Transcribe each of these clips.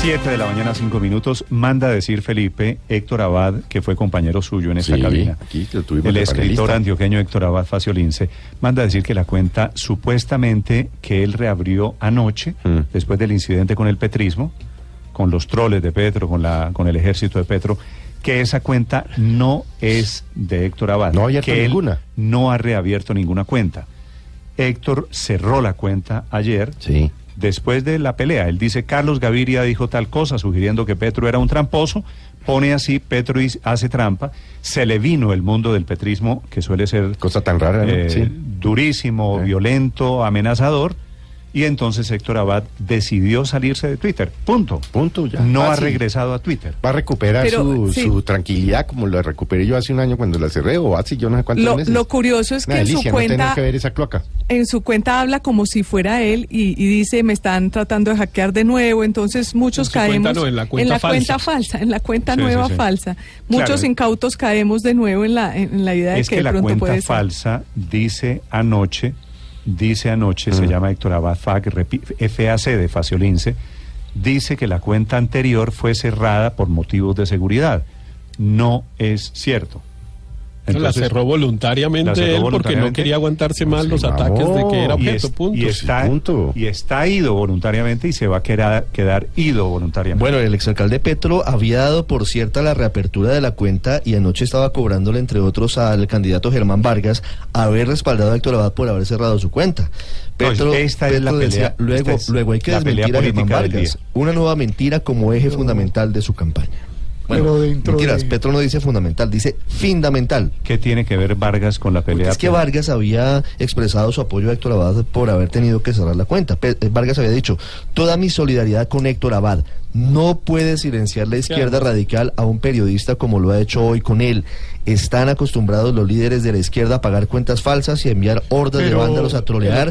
7 de la mañana, 5 minutos. Manda a decir Felipe Héctor Abad, que fue compañero suyo en esta Sí, cabina. aquí tuvimos El escritor antioqueño Héctor Abad Faciolince manda a decir que la cuenta supuestamente que él reabrió anoche, Mm. después del incidente con el petrismo, con los troles de Petro, con, la, con el ejército de Petro, que esa cuenta no es de Héctor Abad. No ha abierto que él ninguna. no ha reabierto ninguna cuenta. Héctor cerró la cuenta ayer Sí. Después de la pelea. Él dice, Carlos Gaviria dijo tal cosa, sugiriendo que Petro era un tramposo, pone así, Petro hace trampa, se le vino el mundo del petrismo, que suele ser Cosa tan rara, ¿no? eh, Sí. durísimo, violento, amenazador, y entonces Héctor Abad decidió salirse de Twitter, punto. Punto, ya. No ha regresado a Twitter. Va a recuperar Pero, su, sí. su tranquilidad como la recuperé yo hace un año cuando la cerré o hace yo no sé cuántos Lo, meses. lo curioso es que en su no cuenta que ver esa cloaca. en su cuenta habla como si fuera él y, y dice me están tratando de hackear de nuevo, entonces muchos En su caemos cuenta no, en la cuenta falsa. cuenta falsa, en la cuenta Sí, nueva sí, sí. falsa. Muchos Claro. incautos caemos de nuevo en la en, en la idea Es de que, que de la pronto cuenta puede ser. falsa dice anoche, dice anoche, se llama Héctor Abad FAC, FAC de Faciolince, dice que la cuenta anterior fue cerrada por motivos de seguridad. No es cierto. La cerró voluntariamente la cerró él porque no quería aguantarse más los ataques de que era y, objeto, es- punto. y está, Sí, punto. y está ido voluntariamente y se va a quedar, quedar ido voluntariamente. Bueno, el exalcalde Petro había dado por cierta la reapertura de la cuenta y anoche estaba cobrándole, entre otros, al candidato Germán Vargas haber respaldado a Héctor Abad por haber cerrado su cuenta. No, Petro, esta es la decía, luego, esta es luego hay que desmentir a Germán Vargas. Una nueva mentira como eje fundamental de su campaña. Bueno, Pero dentro mentiras, de- Petro no dice fundamental, dice fundamental. ¿Qué tiene que ver Vargas con la Porque pelea? es que Vargas había expresado su apoyo a Héctor Abad por haber tenido que cerrar la cuenta. Pe- eh, Vargas había dicho, toda mi solidaridad con Héctor Abad. No puede silenciar la izquierda radical a un periodista como lo ha hecho hoy con él. Están acostumbrados los líderes de la izquierda a pagar cuentas falsas y a enviar hordas de vándalos a trolear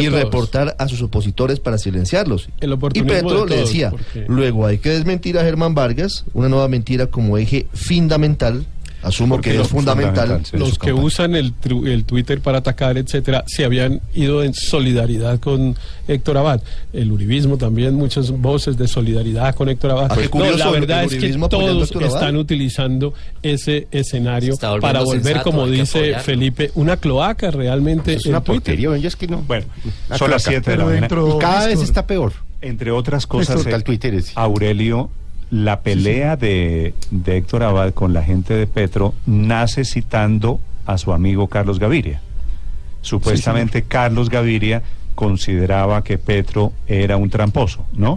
y reportar a sus opositores para silenciarlos. El Y Petro le decía, porque- luego hay que desmentir a Germán Vargas, una nueva mentira como eje fundamental. Asumo Porque que es fundamental. sí. los que campaña. usan el, tru- el Twitter para atacar, etcétera, se habían ido en solidaridad con Héctor Abad. El uribismo también, muchas voces de solidaridad con Héctor Abad. Qué no, la verdad el es que todos están utilizando ese escenario para volver, sensato, como dice. Felipe, una cloaca realmente Es en una Twitter. porquería, oye, es que no. Bueno, son las cloaca. 7 de la mañana. dentro- Y cada vez está peor. Entre otras cosas, Néstor, eh, tal Twitter es- Aurelio, la pelea de, de Héctor Abad con la gente de Petro nace citando a su amigo Carlos Gaviria. Supuestamente Carlos Gaviria consideraba que Petro era un tramposo, ¿no?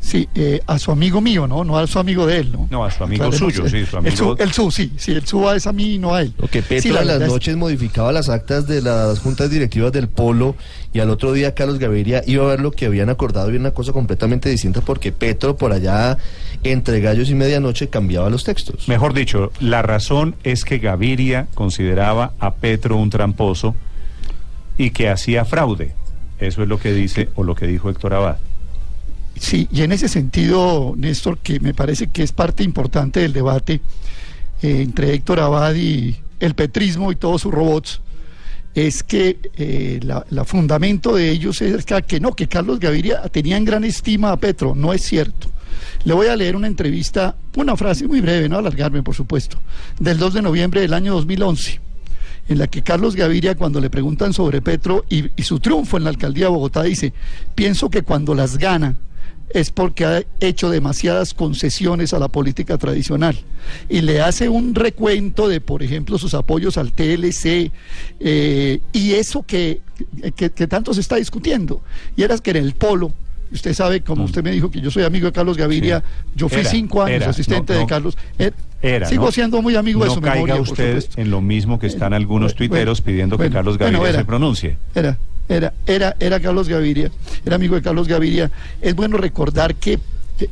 Sí, eh, a su amigo mío, ¿no? No a su amigo de él, ¿no? No, a su amigo Aclaremos, suyo, sí, su El amigo- su, el su, sí, sí, el su es a mí y no a él. Lo que Petro Sí, la en las es- noches modificaba las actas de las juntas directivas del Polo y al otro día Carlos Gaviria iba a ver lo que habían acordado y era una cosa completamente distinta porque Petro por allá entre gallos y medianoche cambiaba los textos. Mejor dicho, la razón es que Gaviria consideraba a Petro un tramposo y que hacía fraude. Eso es lo que dice o lo que dijo Héctor Abad. Sí, y en ese sentido, Néstor, que me parece que es parte importante del debate eh, entre Héctor Abad y el petrismo y todos sus robots, es que eh, la, fundamento de ellos es que, no, que Carlos Gaviria tenía en gran estima a Petro. No es cierto. Le voy a leer una entrevista, una frase muy breve, no alargarme, por supuesto, del 2 de noviembre del año 2011 en la que Carlos Gaviria, cuando le preguntan sobre Petro y su triunfo en la alcaldía de Bogotá, dice, pienso que cuando las gana es porque ha hecho demasiadas concesiones a la política tradicional. Y le hace un recuento de, por ejemplo, sus apoyos al TLC eh, y eso que, que, que tanto se está discutiendo. Y era que en el polo, usted sabe, como usted me dijo que yo soy amigo de Carlos Gaviria, Sí. yo fui Era, cinco años era, asistente no, de. Carlos. Eh, Era, sigo ¿no? siendo muy amigo de su caiga memoria, usted en lo mismo que están algunos Bueno, tuiteros pidiendo que Carlos Gaviria se pronuncie. Era, Era, era, era Carlos Gaviria, era amigo de Carlos Gaviria. Es bueno recordar que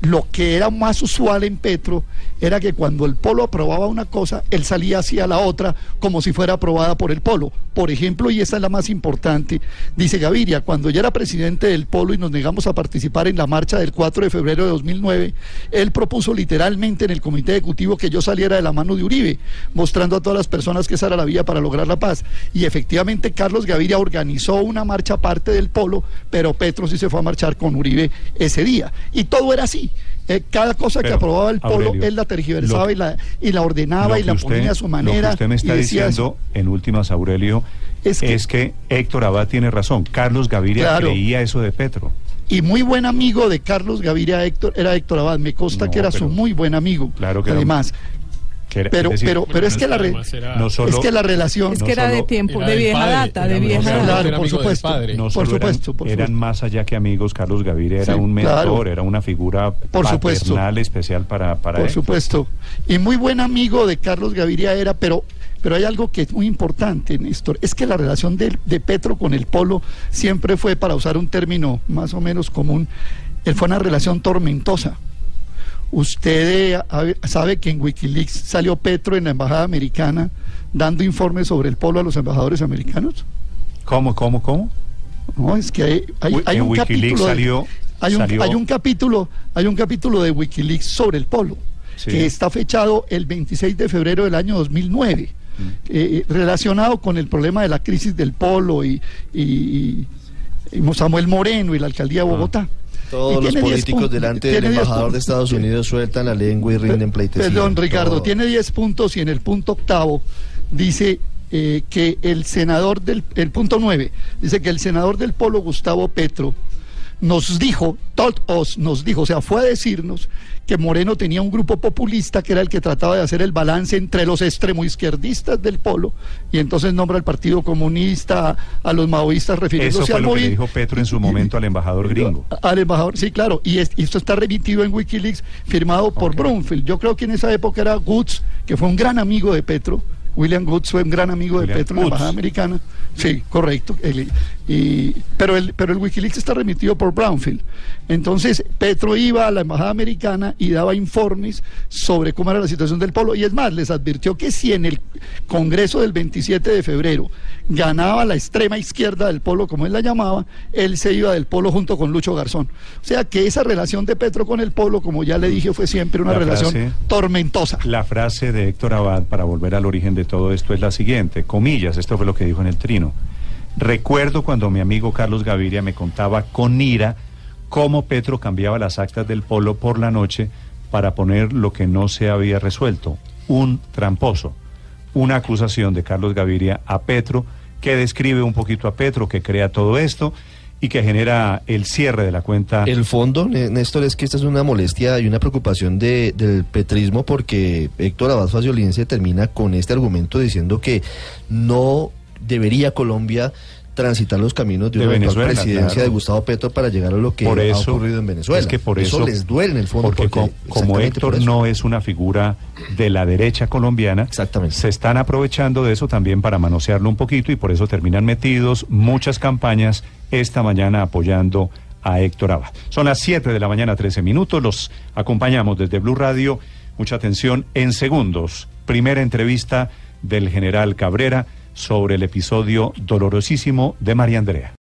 lo que era más usual en Petro era que cuando el polo aprobaba una cosa, él salía hacia la otra como si fuera aprobada por el polo. Por ejemplo, y esta es la más importante, dice Gaviria, cuando ya era presidente del polo y nos negamos a participar en la marcha del 4 de febrero de 2009, él propuso literalmente en el comité ejecutivo que yo saliera de la mano de Uribe, mostrando a todas las personas que esa era la vía para lograr la paz. Y efectivamente Carlos Gaviria organizó una marcha aparte del polo, pero Petro sí se fue a marchar con Uribe ese día. Y todo era así. Eh, cada cosa que aprobaba el polo, Aurelio, él la tergiversaba y, la, y la ordenaba y la que usted- ponía a su manera. Lo que usted me está diciendo en últimas, Aurelio, Es es que- que, Héctor Abad tiene razón. Carlos Gaviria Claro. creía eso de Petro. y muy buen amigo de Carlos Gaviria Héctor, era Héctor Abad, me consta No, que era su muy buen amigo. Claro que Además, que era- pero, es decir, pero, pero es que la re- era- no solo, es que la relación Es que era de solo- tiempo, era de vieja padre, data, de vieja data. Claro, era por supuesto. padre. no por eran- supuesto, por eran supuesto. más allá que amigos. Carlos Gaviria era Sí, un mentor, claro. era una figura Por supuesto. paternal especial para, para Por él. supuesto. Y muy buen amigo de Carlos Gaviria era, pero, pero hay algo que es muy importante, Néstor, es que la relación de, de Petro con el polo siempre fue, para usar un término más o menos común, él fue una relación tormentosa. Usted eh, sabe que en Wikileaks salió Petro en la embajada americana dando informes sobre el polo a los embajadores americanos. ¿Cómo, cómo, cómo? No, es que hay, hay- hay en un Wikileaks capítulo. de- salió- hay, un, salió- hay un capítulo, hay un capítulo de Wikileaks sobre el polo, Sí. que está fechado el 26 de febrero del año 2009, Mm. eh, relacionado con el problema de la crisis del polo y, y, y Samuel Moreno y la alcaldía de Bogotá. Todos los tiene 10 políticos delante del tiene 10 embajador de. Estados Unidos sueltan la lengua y rinden pleitesía. Perdón, Ricardo, Todo. tiene 10 puntos y en el punto octavo dice eh, que el senador del el punto 9 dice que el senador del Polo Gustavo Petro nos dijo, told us, nos dijo, o sea, fue a decirnos que Moreno tenía un grupo populista que era el que trataba de hacer el balance entre los extremo izquierdistas del Polo y entonces nombra al Partido Comunista, a los maoístas Eso refiriéndose fue al lo que le dijo Petro en su momento al embajador gringo. al embajador, sí, claro, y, es- y esto está remitido en Wikileaks, firmado por Ok. Brunfield. Yo creo que en esa época era Goods, que fue un gran amigo de Petro. William Goods fue un gran amigo William de Petro en la embajada americana. Sí, correcto. El- y, pero, el, pero el Wikileaks está remitido por Brownfield. Entonces, Petro iba a la embajada americana y daba informes sobre cómo era la situación del polo. Y es más, les advirtió que si en el Congreso del 27 de febrero ganaba la extrema izquierda del polo, como él la llamaba, él se iba del polo junto con Lucho Garzón. O sea que esa relación de Petro con el polo, como ya le dije, fue siempre una La relación frase- tormentosa. La frase de Héctor Abad, para volver al origen de todo esto, es la siguiente, comillas, esto fue lo que dijo en el trino. Recuerdo cuando mi amigo Carlos Gaviria me contaba con ira cómo Petro cambiaba las actas del polo por la noche para poner lo que no se había resuelto, un tramposo. Una acusación de Carlos Gaviria a Petro que describe un poquito a Petro, que crea todo esto y que genera el cierre de la cuenta. El fondo, Né- Néstor, es que esta es una molestia y una preocupación de- del petrismo porque Héctor Abad Faciolince termina con este argumento diciendo que no debería Colombia transitar los caminos de De una Venezuela, presidencia claro. de Gustavo Petro para llegar a lo que por ha ocurrido en Venezuela. Es que por eso, les duele en el fondo. Porque, co- como Héctor por no es una figura de la derecha colombiana, Exactamente. se están aprovechando de eso también para manosearlo un poquito y por eso terminan metidos muchas campañas esta mañana apoyando a Héctor Abad. Son las 7 de la mañana, 13 minutos. Los acompañamos desde Blue Radio. Mucha atención en segundos. Primera entrevista del general Cabrera sobre el episodio dolorosísimo de María Andrea.